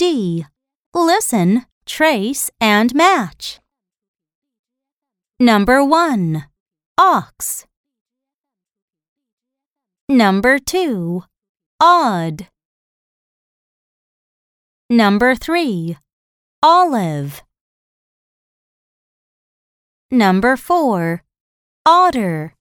D. Listen, trace, and match. Number 1. Ox. Number 2. Odd. Number 3. Olive. Number 4. Otter.